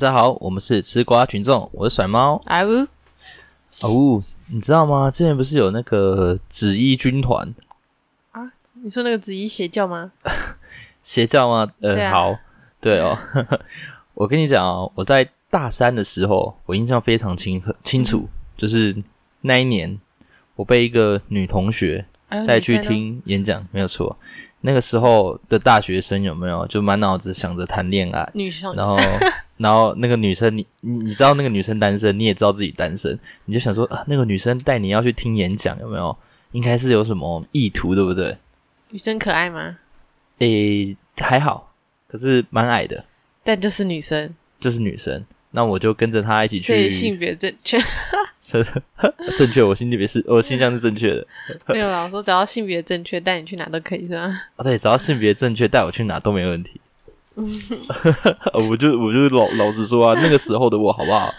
大家好，我们是吃瓜群众，我是甩猫。哎呜，哦，你知道吗？之前不是有那个紫衣军团你说那个紫衣邪教吗？邪教吗？呃，好，对哦。我跟你讲哦，我在大三的时候，我印象非常清清楚，就是那一年，我被一个女同学哎呦带去，女生哦听演讲，没有错。那个时候的大学生有没有就满脑子想着谈恋爱？女生，然后，然后那个女生，你你你知道那个女生单身，你也知道自己单身，你就想说啊，那个女生带你要去听演讲，有没有？应该是有什么意图，对不对？女生可爱吗？诶，还好，可是蛮矮的，但就是女生，就是女生。那我就跟着她一起去，性别正确。正确，我心里面是，我心象是正确的。没有啦，我说只要性别正确，带你去哪都可以，是吧？啊，对，只要性别正确，带我去哪都没问题。我就我就老老实说啊，那个时候的我好不好？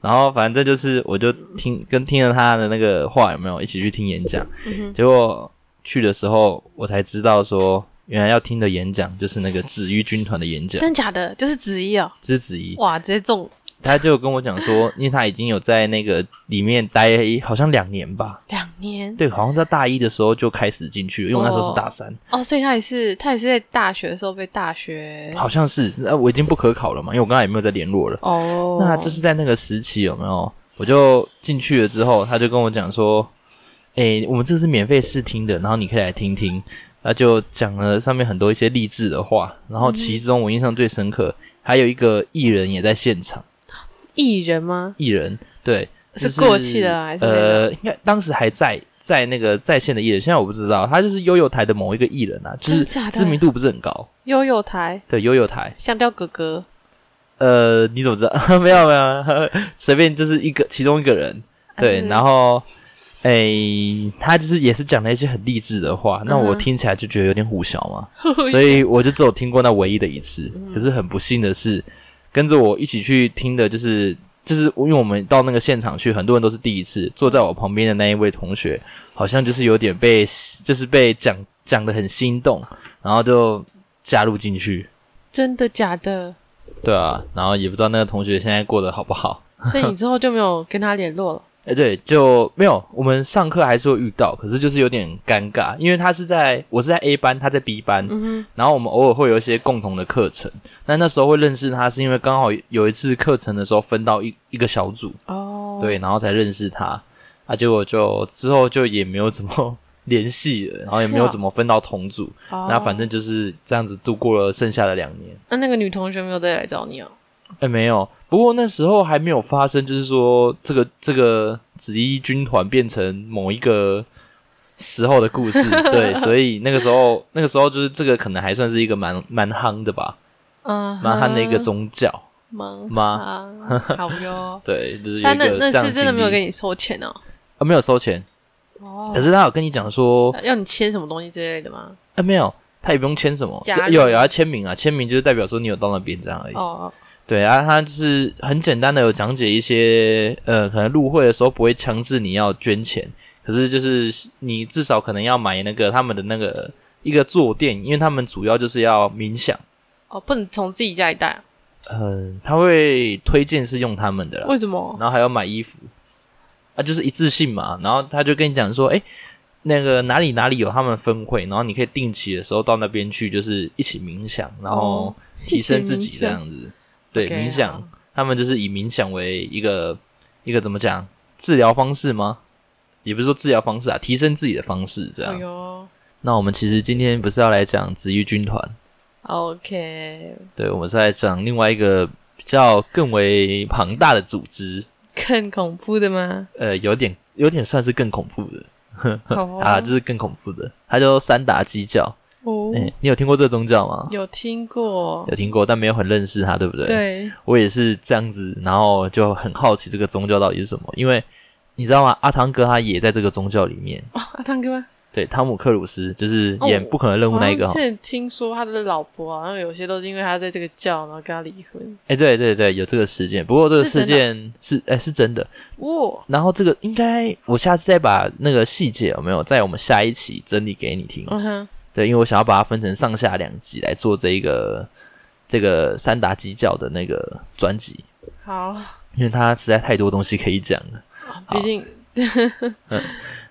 然后反正就是，我就听跟听了他的那个话，有没有一起去听演讲？嗯，结果去的时候，我才知道说，原来要听的演讲就是那个紫衣军团的演讲，真假的，就是紫衣哦，就是紫衣。哇，直接中他就跟我讲说，因为他已经有在那个里面待好像两年吧，两年对，好像在大一的时候就开始进去了，因为我那时候是大三，哦，所以他也是他也是在大学的时候被大学好像是，那我已经不可考了嘛，因为我刚才也没有在联络了。哦，那就是在那个时期有没有？我就进去了之后，他就跟我讲说：“诶，我们这是免费试听的，然后你可以来听听。”他就讲了上面很多一些励志的话，然后其中我印象最深刻，还有一个艺人也在现场。艺人吗？艺人对，是就是过气的啊还是那个呃，应该当时还在在那个在线的艺人，现在我不知道，他就是悠悠台的某一个艺人啊，就是知名度不是很高。悠悠台？对，悠悠台，香蕉哥哥？呃，你怎么知道？没有没有，随便就是一个其中一个人，对，嗯然后，诶，他就是也是讲了一些很励志的话，那我听起来就觉得有点胡小嘛，所以我就只有听过那唯一的一次。嗯。可是很不幸的是，跟着我一起去听的，就是就是因为我们到那个现场去，很多人都是第一次，坐在我旁边的那一位同学，好像就是有点被就是被讲讲的很心动，然后就加入进去。真的假的？对啊，然后也不知道那个同学现在过得好不好。所以你之后就没有跟他联络了？哎，对，就没有。我们上课还是会遇到，可是就是有点尴尬，因为他是在我是在 A 班，他在 B 班，嗯然后我们偶尔会有一些共同的课程。那那时候会认识他，是因为刚好有一次课程的时候分到一一个小组，哦，对，然后才认识他。啊，结果就之后就也没有怎么 联系了，然后也没有怎么分到同组。哦，那反正就是这样子度过了剩下的两年。那那个女同学没有再来找你哦？哎，没有。不过那时候还没有发生，就是说这个这个紫衣军团变成某一个时候的故事，对，所以那个时候那个时候就是这个可能还算是一个蛮蛮夯的吧，嗯，蛮夯的一个宗教，蛮吗啊好哟。对，就是有他那那次真的没有跟你收钱哦？啊，没有收钱，哦可是他有跟你讲说，要你签什么东西之类的吗？啊，没有，他也不用签什么，有有要签名啊，签名就是代表说你有到那边这样而已。哦，对啊，他就是很简单的有讲解一些，呃，可能入会的时候不会强制你要捐钱，可是就是你至少可能要买那个他们的那个一个坐垫，因为他们主要就是要冥想，哦，不能从自己家里带啊，嗯、他会推荐是用他们的啦，为什么？然后还要买衣服，啊，就是一次性嘛，然后他就跟你讲说，哎，那个哪里哪里有他们分会，然后你可以定期的时候到那边去，就是一起冥想，然后哦提升自己这样子。对冥想，他们就是以冥想为一个一个怎么讲治疗方式吗？也不是说治疗方式啊，提升自己的方式这样。哎那我们其实今天不是要来讲紫衣军团，，OK，对，我们是来讲另外一个比较更为庞大的组织，更恐怖的吗？呃，有点有点算是更恐怖的。哦啊，就是更恐怖的，它叫三打基教。哦，哎、你有听过这个宗教吗？有听过，有听过，但没有很认识它，对不对？，对，我也是这样子，然后就很好奇这个宗教到底是什么，因为你知道吗？阿汤哥他也在这个宗教里面。哦，阿汤哥吗？对，汤姆克鲁斯就是演哦《不可能任务》那一个哈。我好像之前听说他的老婆好像有些都是因为他在这个教，然后跟他离婚。哎、对对对，有这个事件。不过这个事件是哎、是真的。哇，然后这个应该我下次再把那个细节有没有在我们下一期整理给你听。嗯哼，对，因为我想要把它分成上下两集来做这一个这个三达基教的那个专辑，好，因为它实在太多东西可以讲了。毕竟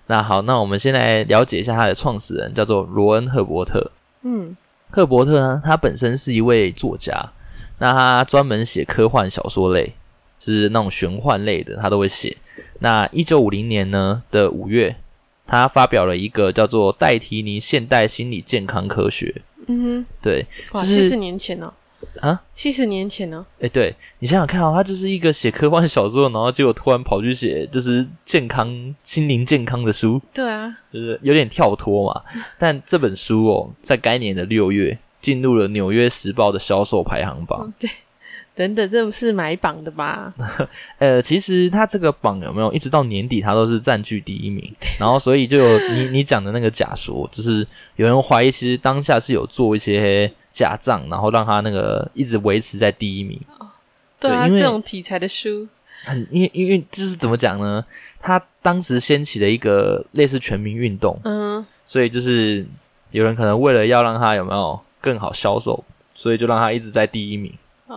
那好，那我们先来了解一下他的创始人，叫做罗恩·赫伯特。嗯赫伯特呢，他本身是一位作家，那他专门写科幻小说类，就是那种玄幻类的，他都会写。那一九五零年呢的五月，他发表了一个叫做《戴提尼现代心理健康科学》。嗯对，哼，哇，就是七十年前呢、啊，七十年前呢、哎，对你想想看哦，他就是一个写科幻小说，然后结果突然跑去写就是健康、心灵健康的书，对啊，就是有点跳脱嘛。但这本书哦，在该年的六月进入了《纽约时报》的销售排行榜。嗯对，等等，这不是买榜的吧？呃，其实他这个榜有没有一直到年底，他都是占据第一名。然后，所以就有你你讲的那个假说，就是有人怀疑，其实当下是有做一些假账，然后让他那个一直维持在第一名。对啊，对因为这种题材的书，很因为因为就是怎么讲呢？他当时掀起了一个类似全民运动，嗯，所以就是有人可能为了要让他有没有更好销售，所以就让他一直在第一名。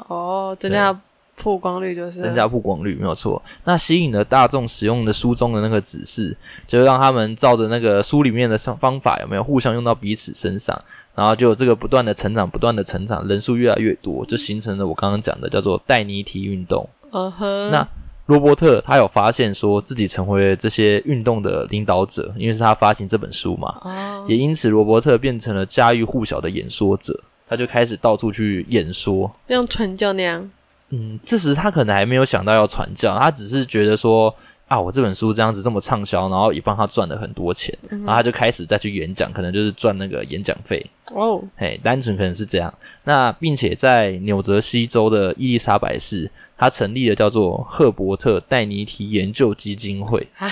哦，增加曝光率就是。增加曝光率没有错。那吸引了大众使用的书中的那个指示，就让他们照着那个书里面的方方法有没有互相用到彼此身上，然后就有这个不断的成长，不断的成长，人数越来越多，就形成了我刚刚讲的叫做戴尼提运动。嗯哼，那罗伯特他有发现说自己成为了这些运动的领导者，因为是他发行这本书嘛，哦，也因此罗伯特变成了家喻户晓的演说者，他就开始到处去演说。像传教那样，嗯，这时他可能还没有想到要传教，他只是觉得说啊，我这本书这样子这么畅销，然后也帮他赚了很多钱，嗯然后他就开始再去演讲，可能就是赚那个演讲费，哦，嘿，单纯可能是这样。那并且在纽泽西州的伊丽莎白市，他成立了叫做赫伯特戴尼提研究基金会。啊，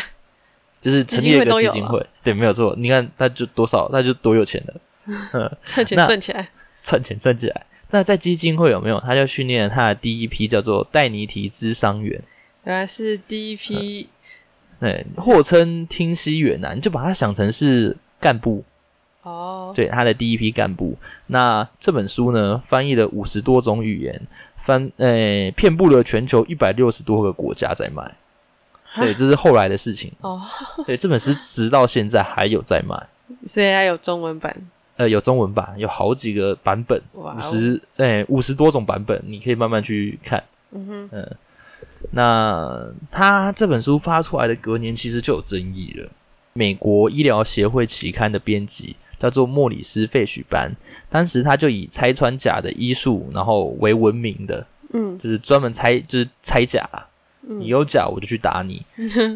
就是成立了一个基金会对，没有错。你看他就多少，他就多有钱了。赚钱那赚起来，赚钱赚起来。那在基金会有没有？他就训练了他的第一批叫做戴尼提咨商员，原来是第一批，对，或称听西员呐，你就把它想成是干部，哦，对，他的第一批干部。那这本书呢，翻译了五十多种语言，翻呃遍布了全球一百六十多个国家在卖。对，这是后来的事情。哦，对，这本书直到现在还有在卖。所以还有中文版，呃，有中文版，有好几个版本，五十哎五十多种版本，你可以慢慢去看。嗯哼，嗯，那他这本书发出来的隔年，其实就有争议了。美国医疗协会期刊的编辑叫做莫里斯·费许班，当时他就以拆穿假的医术，然后为闻名的，嗯就是专门拆，就是拆假啊。你嗯，有假，我就去打你。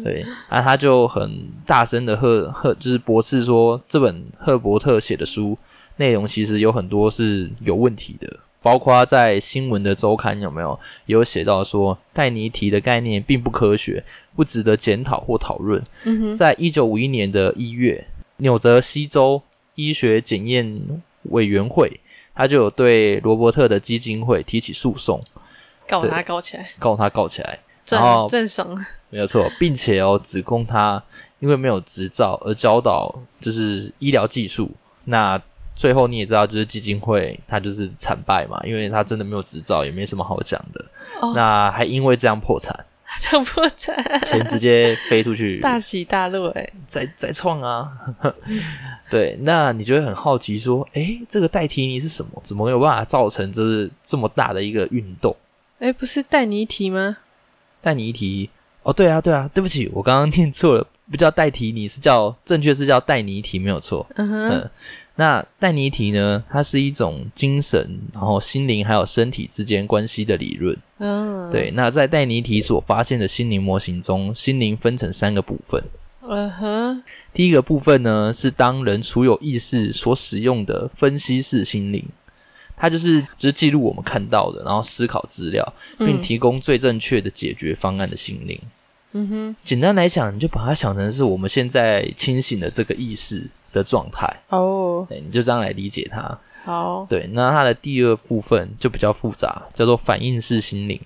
对，啊，他就很大声的呵呵，就是驳斥说，这本赫伯特写的书内容其实有很多是有问题的，包括在新闻的周刊有没有也有写到说，戴尼提的概念并不科学，不值得检讨或讨论。在一九五一年的一月，纽泽西州医学检验委员会，他就有对罗伯特的基金会提起诉讼，告他告起来，告他告起来。然后郑郑爽，没有错，并且哦，指控他因为没有执照而教导就是医疗技术。那最后你也知道，就是基金会他就是惨败嘛，因为他真的没有执照，也没什么好讲的。哦那还因为这样破产，这破产，钱直接飞出去，大起大落哎，再再创啊！对，那你就会很好奇说，诶，这个代替你是什么？怎么有办法造成就是这么大的一个运动？哎，不是戴尼提吗？戴尼提哦，对啊，对啊，对不起，我刚刚念错了，不叫戴提你，是叫正确是叫带你一提，没有错。嗯哼，嗯，那戴尼提呢，它是一种精神，然后心灵还有身体之间关系的理论。嗯，对，，那在带你一提所发现的心灵模型中，心灵分成三个部分。嗯哼，第一个部分呢，是当人处有意识所使用的分析式心灵，它就是就是记录我们看到的，然后思考资料，并嗯提供最正确的解决方案的心灵。嗯哼，简单来讲，你就把它想成是我们现在清醒的这个意识的状态，哦，对，你就这样来理解它。好，对，那它的第二部分就比较复杂，叫做反应式心灵，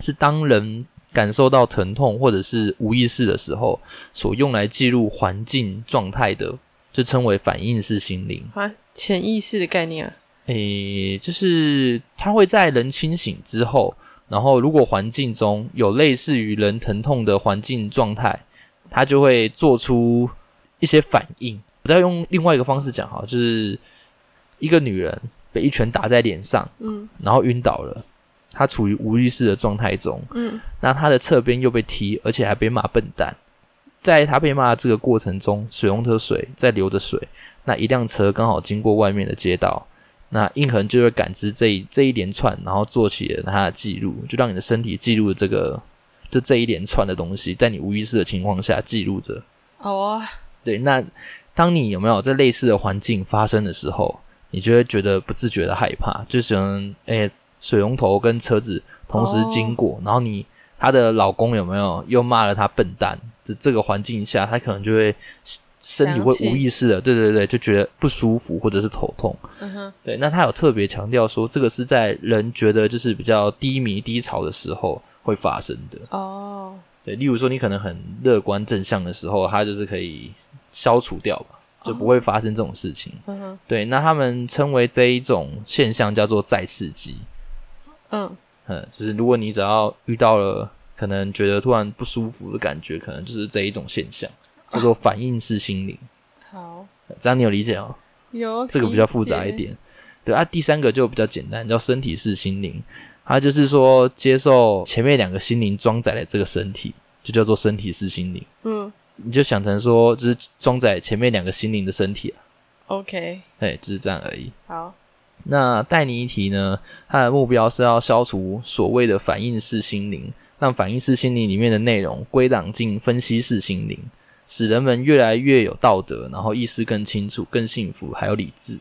是当人感受到疼痛或者是无意识的时候，所用来记录环境状态的，就称为反应式心灵。啊，潜意识的概念啊，诶，就是它会在人清醒之后，然后如果环境中有类似于人疼痛的环境状态，它就会做出一些反应。我再用另外一个方式讲哈，就是一个女人被一拳打在脸上，嗯然后晕倒了，她处于无意识的状态中，嗯那她的侧边又被踢，而且还被骂笨蛋。在她被骂的这个过程中，水龙头水在流着水，那一辆车刚好经过外面的街道，那印痕就会感知这一这一连串，然后做起了它的记录，就让你的身体记录这个就这一连串的东西，在你无意识的情况下记录着。好啊，对，那当你有没有在类似的环境发生的时候，你就会觉得不自觉的害怕，就可能诶、水龙头跟车子同时经过，然后你她的老公有没有又骂了她笨蛋？这这个环境下，她可能就会身体会无意识的，对对对，就觉得不舒服或者是头痛。嗯哼，对，那他有特别强调说，这个是在人觉得就是比较低迷低潮的时候会发生的。哦，对，例如说你可能很乐观正向的时候，它就是可以消除掉吧，就不会发生这种事情。嗯哼，对，那他们称为这一种现象叫做再刺激。嗯，嗯，就是如果你只要遇到了可能觉得突然不舒服的感觉，可能就是这一种现象，叫做反应式心灵。好，这样你有理解哦？有这个比较复杂一点。对啊，第三个就比较简单，叫身体式心灵。它就是说接受前面两个心灵装载的这个身体，就叫做身体式心灵。嗯你就想成说，就是装载前面两个心灵的身体啊，，OK，哎，就是这样而已。好，那带你一提呢，它的目标是要消除所谓的反应式心灵，让反应式心灵里面的内容归档进分析式心灵，使人们越来越有道德，然后意识更清楚、更幸福，还有理智。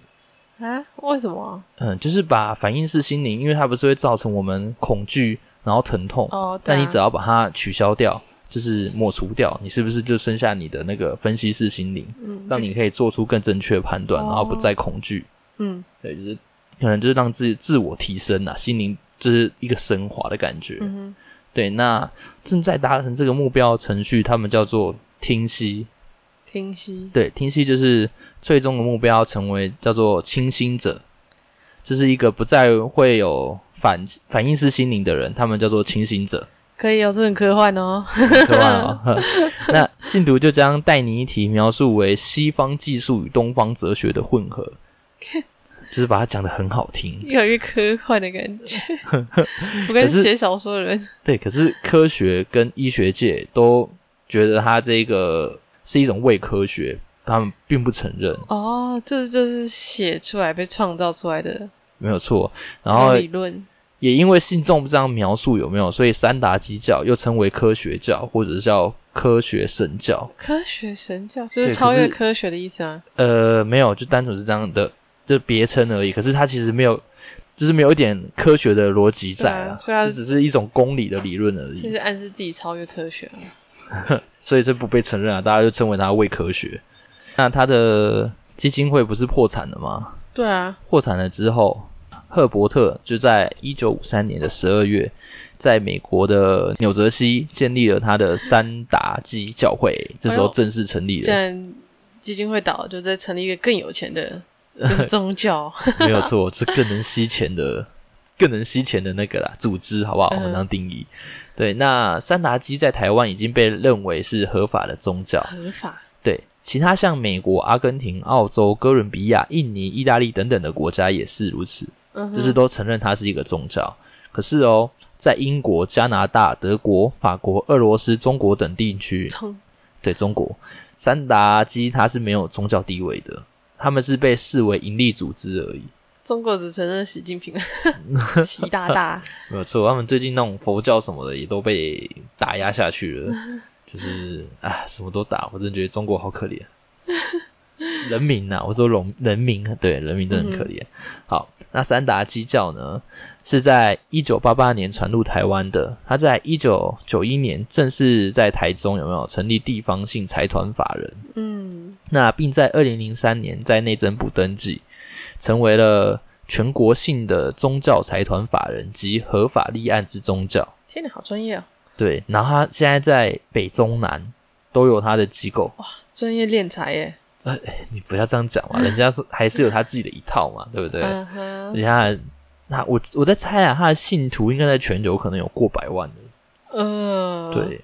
啊，为什么？嗯，就是把反应式心灵，因为它不是会造成我们恐惧，然后疼痛，哦，但你只要把它取消掉，就是抹除掉，你是不是就剩下你的那个分析式心灵，嗯，让你可以做出更正确的判断，哦然后不再恐惧。嗯对，就是可能就是让自己自我提升啊，心灵就是一个升华的感觉。嗯，对，那正在达成这个目标的程序，他们叫做听息。听息，对，听息就是最终的目标，成为叫做清心者，就是一个不再会有反反应式心灵的人，他们叫做清醒者。可以哦，这很科幻哦，科幻哦。那信徒就将戴尼提描述为西方技术与东方哲学的混合，就是把它讲得很好听。越来越科幻的感觉。我跟写小说的人，对，可是科学跟医学界都觉得他这个是一种伪科学，他们并不承认，哦，这就是写出来被创造出来的没有错。然后理论，也因为信众这样描述有没有，所以三达基教又称为科学教，或者是叫科学神教。科学神教就是超越科学的意思吗？呃，没有，就单纯是这样的，就别称而已。可是它其实没有，就是没有一点科学的逻辑在啊，以它这只是一种公理的理论而已。其实暗示自己超越科学了。所以这不被承认啊，大家就称为它伪科学。那它的基金会不是破产了吗？对啊，破产了之后，赫伯特就在一九五三年的十二月，在美国的纽泽西建立了他的三达基教会，这时候正式成立既了。然基金会倒，就在成立一个更有钱的，就是宗教。没有错，是更能吸钱的、更能吸钱的那个啦组织，好不好？我嗯们这样定义。对，那三达基在台湾已经被认为是合法的宗教。合法，对，其他像美国、阿根廷、澳洲、哥伦比亚、印尼、意大利等等的国家也是如此，嗯，就是都承认它是一个宗教。可是哦，在英国、加拿大、德国、法国、俄罗斯、中国等地区，对中国三达基它是没有宗教地位的，他们是被视为盈利组织而已。中国只承认习近平，习大大。没有错，他们最近那种佛教什么的也都被打压下去了，就是啊，什么都打，我真的觉得中国好可怜。人民呐、我说人人民，对人民真的很可怜。好，那三达基教呢，是在一九八八年传入台湾的，他在一九九一年正式在台中有没有成立地方性财团法人？嗯，那并在二零零三年在内政部登记，成为了全国性的宗教财团法人及合法立案之宗教。天哪，好专业哦，对，然后他现在在北中南都有他的机构。哇专业敛财耶。哎，你不要这样讲嘛，人家是还是有他自己的一套嘛，对不对？嗯哼，人家那我我在猜啊，他的信徒应该在全球可能有过百万的，呃，，对，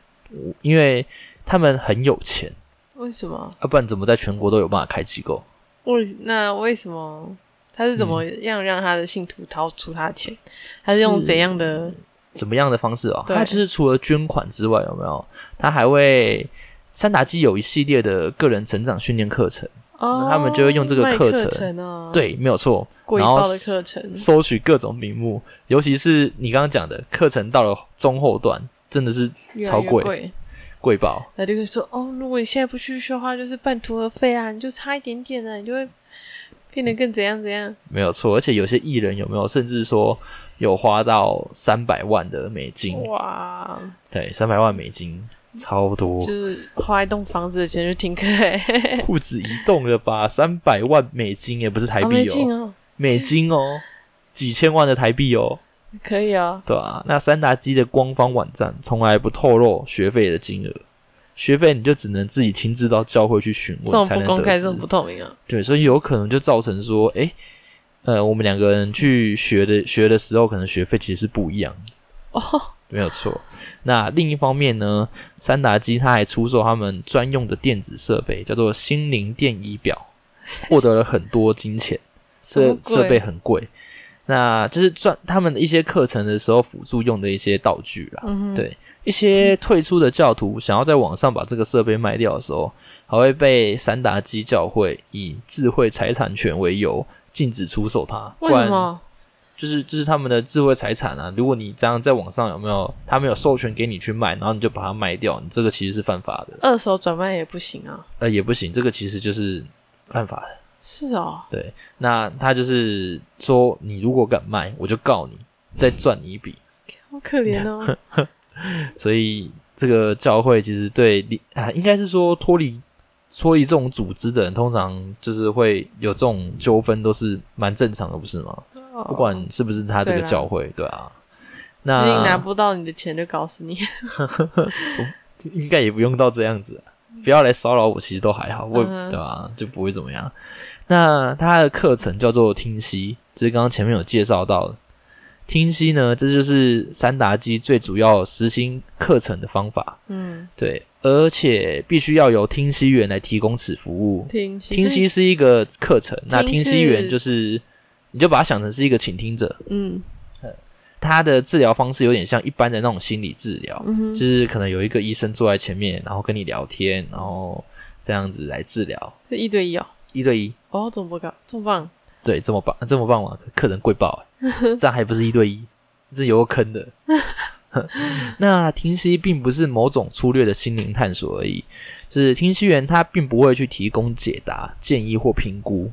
因为他们很有钱，为什么？要、不然怎么在全国都有办法开机构？为那为什么他是怎么样让他的信徒掏出他的钱？他是用怎样的？怎么样的方式哦？他就是除了捐款之外，有没有？他还会三达基有一系列的个人成长训练课程，哦，他们就会用这个卖课程程啊，，对，没有错。贵然后的课程，收取各种名目，尤其是你刚刚讲的课程到了中后段，真的是超贵，越贵。贵爆。他就会说：“哦，如果你现在不去修的话，就是半途而废啊，你就差一点点了，你就会变得更怎样怎样。没有错，而且有些艺人有没有，甚至说有花到三百万的美金，哇，对，三百万美金，超多。就，是花一栋房子的钱就停课、欸，不止一栋了吧？三百万美金也不是台币哦，美金哦，几千万的台币哦，可以哦，对啊，那三达基的官方网站从来不透露学费的金额，学费你就只能自己亲自到教会去询这种不问才能得公开，知这种不透明啊。对，所以有可能就造成说，诶，呃，我们两个人去学的学的时候，可能学费其实是不一样的，哦，没有错。那另一方面呢，三达基他还出售他们专用的电子设备，叫做心灵电仪表，获得了很多金钱。这设备很贵，那就是赚他们的一些课程的时候辅助用的一些道具啦。嗯，对一些退出的教徒想要在网上把这个设备卖掉的时候，还会被三达基教会以智慧财产权为由禁止出售它。为什么？就是就是他们的智慧财产啊！如果你这样在网上有没有他们有授权给你去卖，然后你就把它卖掉，你这个其实是犯法的。二手转卖也不行啊。呃，也不行，这个其实就是犯法的。是哦，对，那他就是说，你如果敢卖，我就告你，再赚你一笔。好可怜哦。所以这个教会其实对离啊，应该是说脱离脱离这种组织的人，通常就是会有这种纠纷，都是蛮正常的，不是吗？不不管是不是他这个教会，对啊，你拿不到你的钱就搞死你。应该也不用到这样子啊、不要来骚扰我，其实都还好，我、嗯对吧、就不会怎么样。那他的课程叫做听析，就是刚刚前面有介绍到的。听析呢，这就是三达基最主要实行课程的方法。嗯，对，而且必须要由听析员来提供此服务。听听析是一个课程，那听听析员就是，你就把它想成是一个倾听者。嗯他的治疗方式有点像一般的那种心理治疗，嗯，就是可能有一个医生坐在前面，然后跟你聊天，然后这样子来治疗，是一对一哦。一对一。哦，这么不高，这么棒。对，这么棒，这么棒吗？客人贵爆、欸，这样还不是一对一，这有个坑的。那听析并不是某种粗略的心灵探索而已，就是听析员他并不会去提供解答、建议或评估，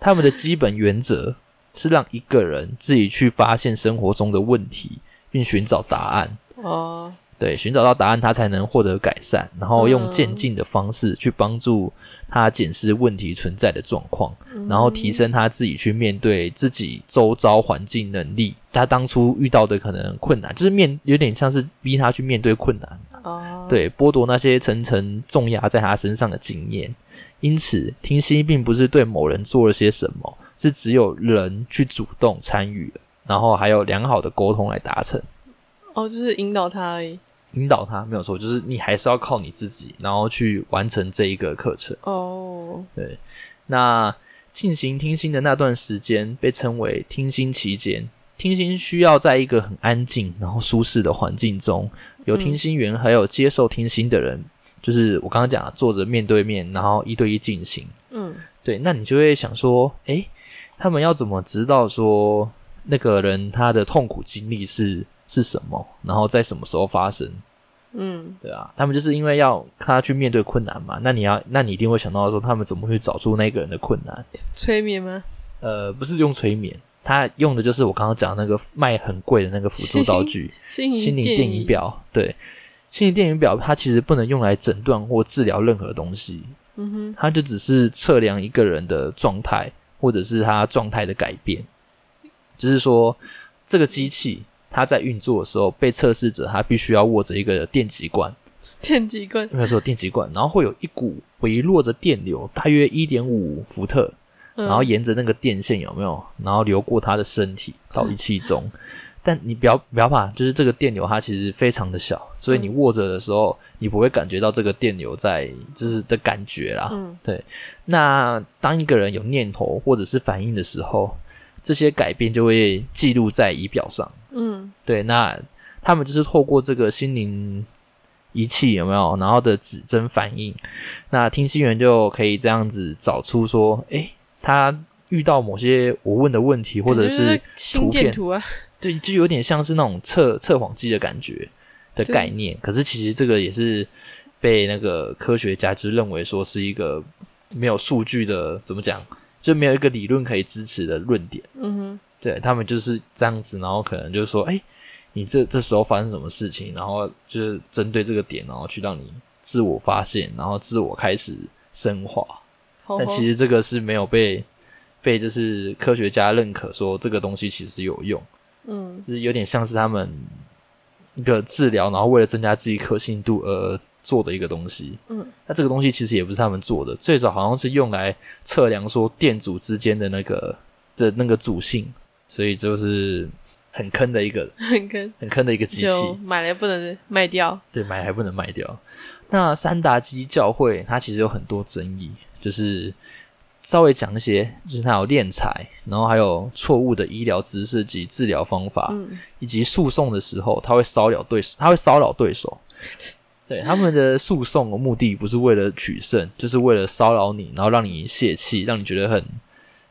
他们的基本原则是让一个人自己去发现生活中的问题，并寻找答案。哦，对，寻找到答案，他才能获得改善，然后用嗯渐进的方式去帮助他检视问题存在的状况。然后提升他自己去面对自己周遭环境能力。他当初遇到的可能困难，就是面有点像是逼他去面对困难，哦，，对，剥夺那些层层重压在他身上的经验。因此，听心并不是对某人做了些什么，是只有人去主动参与了，然后还有良好的沟通来达成。哦，就是引导他而已。引导他没有错，就是你还是要靠你自己，然后去完成这一个课程。哦，对，那进行听心的那段时间被称为听心期间。听心需要在一个很安静然后舒适的环境中，有听心员还有接受听心的人，就是我刚刚讲的坐着面对面，然后一对一进行。嗯，对，那你就会想说，诶，他们要怎么知道说那个人他的痛苦经历是是什么，然后在什么时候发生？嗯，对啊，他们就是因为要他去面对困难嘛，那你要，那你一定会想到说，他们怎么会找出那个人的困难？催眠吗？呃，不是用催眠，他用的就是我刚刚讲的那个卖很贵的那个辅助道具心心灵电影，表。对，心理电影表它其实不能用来诊断或治疗任何东西，嗯哼，它就只是测量一个人的状态，或者是他状态的改变。就是说，这个机器它在运作的时候，被测试者他必须要握着一个电极管，电极管，没有错，电极管，然后会有一股微弱的电流，大约一点五伏特，嗯然后沿着那个电线有没有，然后流过他的身体到仪器中。但你不要不要怕，就是这个电流它其实非常的小，所以你握着的时候，你不会感觉到这个电流在就是的感觉啦。嗯对那当一个人有念头或者是反应的时候，这些改变就会记录在仪表上。嗯。对，那他们就是透过这个心灵仪器有没有，然后的指针反应，那听心员就可以这样子找出说，诶，他遇到某些我问的问题，或者是心图片。电图啊，对，就有点像是那种测测谎机的感觉的概念。可是其实这个也是被那个科学家就认为说是一个没有数据的，怎么讲，就没有一个理论可以支持的论点。嗯哼，对他们就是这样子，然后可能就是说，哎、你这这时候发生什么事情，然后就是针对这个点，然后去让你自我发现，然后自我开始升华。但其实这个是没有被被就是科学家认可说这个东西其实有用，嗯就是有点像是他们一个治疗，然后为了增加自己可信度而做的一个东西。嗯那这个东西其实也不是他们做的，最早好像是用来测量说电阻之间的那个的那个阻性，所以就是很坑的一个很坑很坑的一个机就器，买了不能卖掉，对，买还不能卖掉。那三达基教会它其实有很多争议，就是稍微讲一些，就是它有敛财，然后还有错误的医疗知识及治疗方法，嗯以及诉讼的时候，他会骚扰对手，他会骚扰对手。对他们的诉讼的目的不是为了取胜，就是为了骚扰你，然后让你泄气，让你觉得很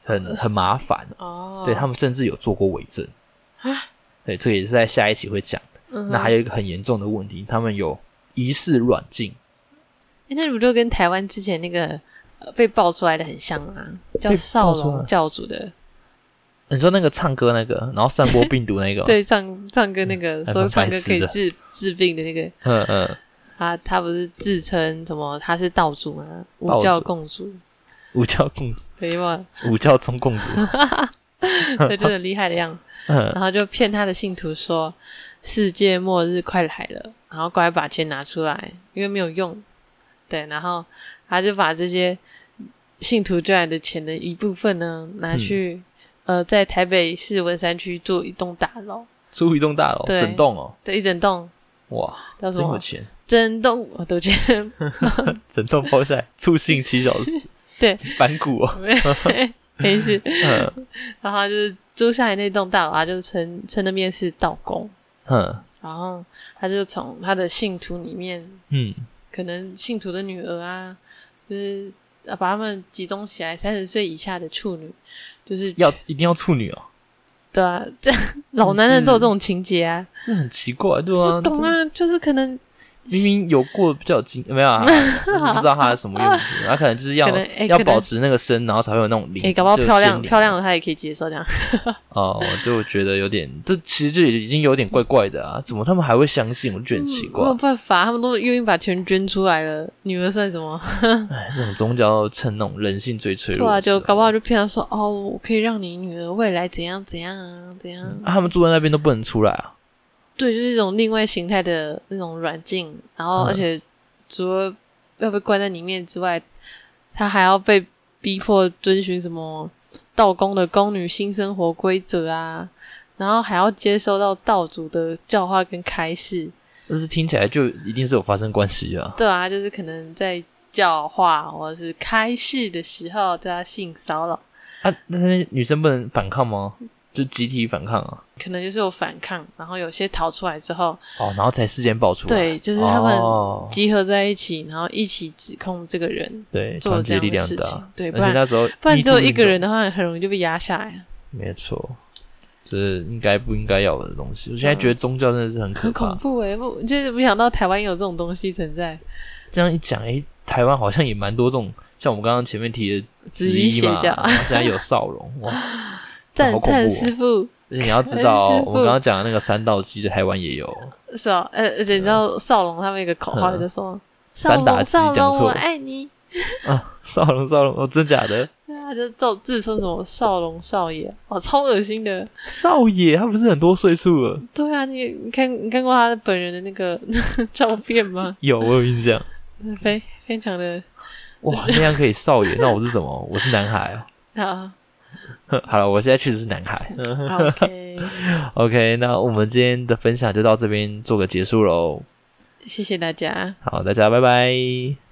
很很麻烦。哦，对他们甚至有做过伪证。对，这个也是在下一期会讲的。嗯，那还有一个很严重的问题，他们有疑似软禁，诶那不就跟台湾之前那个呃被爆出来的很像啊？叫少龙教主的，你说那个唱歌那个，然后散播病毒那个吗，对，唱唱歌那个说唱歌可以治治病的那个，嗯嗯，他他不是自称什么他是道主吗？五教共主，五教共主，对吗？五教中共主，对，就很厉害的样。子。嗯。然后就骗他的信徒说世界末日快来了，然后乖把钱拿出来，因为没有用。对，然后他就把这些信徒赚来的钱的一部分呢，拿去、呃在台北市文山区做一栋大楼，租一栋大楼，对。整栋哦，对，一整栋。哇，叫什么？有钱，整栋我都觉得整栋包下来，促性七小时，对，反骨哦，没事。嗯。然后就是租下来那栋大楼，他就称称那边是道宫，嗯。然后他就从他的信徒里面嗯，可能信徒的女儿啊，就是啊把他们集中起来，三十岁以下的处女，就是要一定要处女哦，对啊，这 老男人都有这种情节啊，这很奇怪，对啊，懂啊，就是可能明明有过比较有经，没有啊，不知道它是什么用途，他可能就是要要保持那个身，然后才会有那种灵，诶，搞不好漂亮漂亮的他也可以接受这样，哦，我就觉得有点，这其实就已经有点怪怪的啊，怎么他们还会相信？我就觉得很奇怪没有。办法，他们都愿意把钱捐出来了，女儿算什么？哎，这种宗教趁那种人性最脆弱对啊，就搞不好就骗他说，哦，我可以让你女儿未来怎样怎样啊，怎样。啊，他们住在那边都不能出来啊。对，就是一种另外形态的那种软禁，然后嗯而且除了要被关在里面之外，他还要被逼迫遵循什么道宫的宫女新生活规则啊，然后还要接收到道主的教化跟开示。但是听起来就一定是有发生关系啊。对啊，就是可能在教化或者是开示的时候对他性骚扰，啊，那那女生不能反抗吗？就集体反抗啊。可能就是有反抗，然后有些逃出来之后，哦，然后才事件爆出来。对，就是他们哦、集合在一起，然后一起指控这个人。对做了这样的事情。对不然那时候不然只有一个人的话，很容易就被压下来，没错，这是应该不应该要的东西。我现在觉得宗教真的是很可。恐怖哎！不就是没想到台湾有这种东西存在，这样一讲，诶，台湾好像也蛮多这种，像我们刚刚前面提的紫衣嘛，现在有 少龙，哇，赞好恐叹怖哦！师傅而且你要知道我们刚刚讲的那个三道机在台湾也有，是哦，呃，而且你知道少龙他们一个口号嗯就说“三打鸡少龙少龙我爱你”，啊，少龙少龙，哦，真假的？对啊就自自称什么少龙少爷，哦，超恶心的。少爷，他不是很多岁数了？对啊，你你看你看过他本人的那个 照片吗？有，我有印象。非非常的哇，那样可以少爷？那我是什么？我是男孩啊。啊。好了，我现在确实是男孩。OK OK，那我们今天的分享就到这边做个结束喽。谢谢大家。好，大家拜拜。